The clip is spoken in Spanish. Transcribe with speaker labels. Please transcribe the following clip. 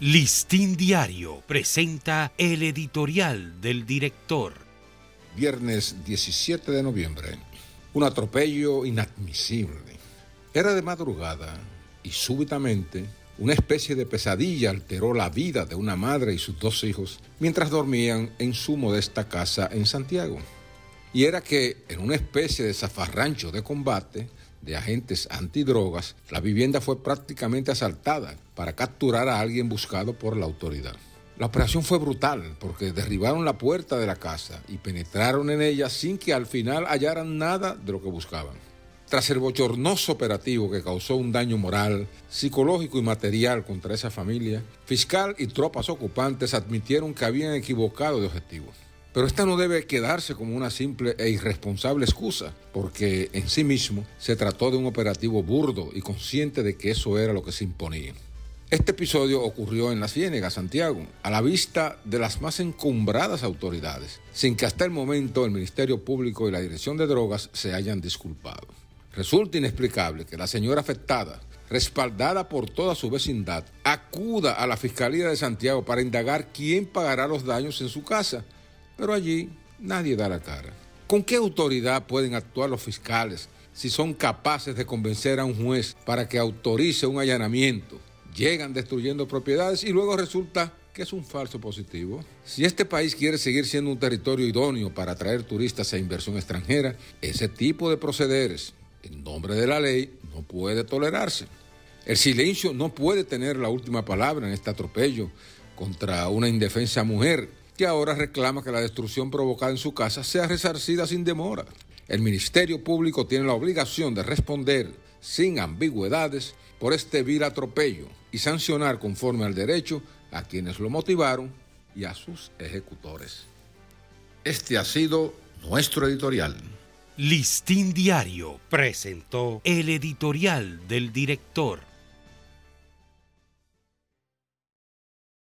Speaker 1: Listín Diario presenta el editorial del director.
Speaker 2: Viernes 17 de noviembre. Un atropello inadmisible. Era de madrugada y súbitamente una especie de pesadilla alteró la vida de una madre y sus dos hijos mientras dormían en su modesta casa en Santiago. Y era que en una especie de zafarrancho de combate de agentes antidrogas, la vivienda fue prácticamente asaltada para capturar a alguien buscado por la autoridad. La operación fue brutal porque derribaron la puerta de la casa y penetraron en ella sin que al final hallaran nada de lo que buscaban. Tras el bochornoso operativo que causó un daño moral, psicológico y material contra esa familia, fiscal y tropas ocupantes admitieron que habían equivocado de objetivo. Pero esta no debe quedarse como una simple e irresponsable excusa, porque en sí mismo se trató de un operativo burdo y consciente de que eso era lo que se imponía. Este episodio ocurrió en la Ciénega, Santiago, a la vista de las más encumbradas autoridades, sin que hasta el momento el Ministerio Público y la Dirección de Drogas se hayan disculpado. Resulta inexplicable que la señora afectada, respaldada por toda su vecindad, acuda a la Fiscalía de Santiago para indagar quién pagará los daños en su casa, pero allí nadie da la cara. ¿Con qué autoridad pueden actuar los fiscales si son capaces de convencer a un juez para que autorice un allanamiento? Llegan destruyendo propiedades y luego resulta que es un falso positivo. Si este país quiere seguir siendo un territorio idóneo para atraer turistas e inversión extranjera, ese tipo de procederes, en nombre de la ley, no puede tolerarse. El silencio no puede tener la última palabra en este atropello contra una indefensa mujer que ahora reclama que la destrucción provocada en su casa sea resarcida sin demora. El Ministerio Público tiene la obligación de responder sin ambigüedades por este vil atropello y sancionar conforme al derecho a quienes lo motivaron y a sus ejecutores. Este ha sido nuestro editorial.
Speaker 1: Listín Diario presentó el editorial del director.